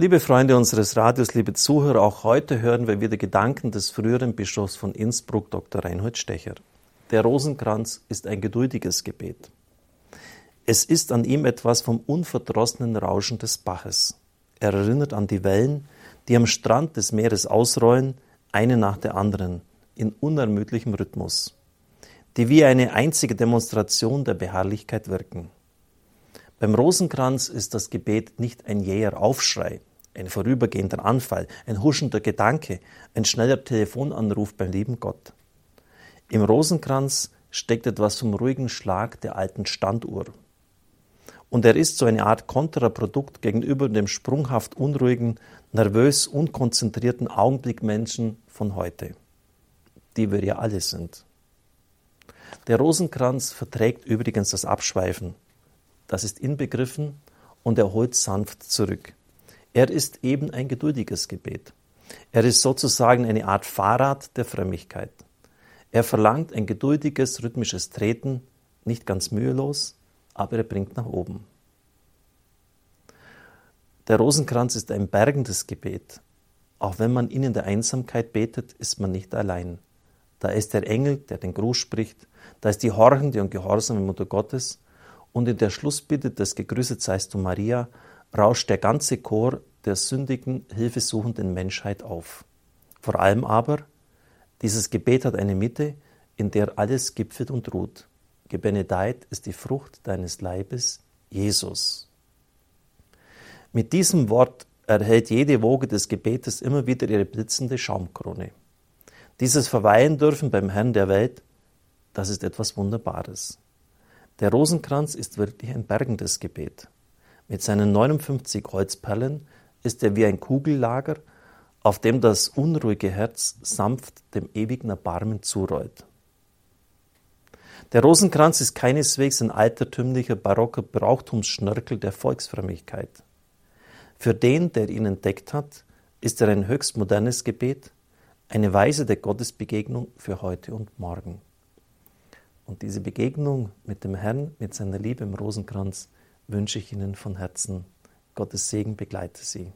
Liebe Freunde unseres Radios, liebe Zuhörer, auch heute hören wir wieder Gedanken des früheren Bischofs von Innsbruck, Dr. Reinhold Stecher. Der Rosenkranz ist ein geduldiges Gebet. Es ist an ihm etwas vom unverdrossenen Rauschen des Baches. Er erinnert an die Wellen, die am Strand des Meeres ausrollen, eine nach der anderen, in unermüdlichem Rhythmus, die wie eine einzige Demonstration der Beharrlichkeit wirken. Beim Rosenkranz ist das Gebet nicht ein jäher Aufschrei, ein vorübergehender Anfall, ein huschender Gedanke, ein schneller Telefonanruf beim lieben Gott. Im Rosenkranz steckt etwas vom ruhigen Schlag der alten Standuhr. Und er ist so eine Art Kontraprodukt gegenüber dem sprunghaft unruhigen, nervös unkonzentrierten Augenblickmenschen von heute, die wir ja alle sind. Der Rosenkranz verträgt übrigens das Abschweifen. Das ist inbegriffen und er holt sanft zurück. Er ist eben ein geduldiges Gebet. Er ist sozusagen eine Art Fahrrad der Frömmigkeit. Er verlangt ein geduldiges, rhythmisches Treten, nicht ganz mühelos, aber er bringt nach oben. Der Rosenkranz ist ein bergendes Gebet. Auch wenn man ihn in der Einsamkeit betet, ist man nicht allein. Da ist der Engel, der den Gruß spricht, da ist die horchende und gehorsame Mutter Gottes, und in der Schlussbitte des Gegrüßet seist du Maria rauscht der ganze Chor der sündigen, hilfesuchenden Menschheit auf. Vor allem aber, dieses Gebet hat eine Mitte, in der alles gipfelt und ruht. Gebenedeit ist die Frucht deines Leibes, Jesus. Mit diesem Wort erhält jede Woge des Gebetes immer wieder ihre blitzende Schaumkrone. Dieses Verweilen dürfen beim Herrn der Welt, das ist etwas Wunderbares. Der Rosenkranz ist wirklich ein bergendes Gebet. Mit seinen 59 Holzperlen ist er wie ein Kugellager, auf dem das unruhige Herz sanft dem ewigen Erbarmen zurollt. Der Rosenkranz ist keineswegs ein altertümlicher barocker Brauchtumsschnörkel der Volksfrömmigkeit. Für den, der ihn entdeckt hat, ist er ein höchst modernes Gebet, eine Weise der Gottesbegegnung für heute und morgen. Und diese Begegnung mit dem Herrn, mit seiner Liebe im Rosenkranz, wünsche ich Ihnen von Herzen. Gottes Segen begleite Sie.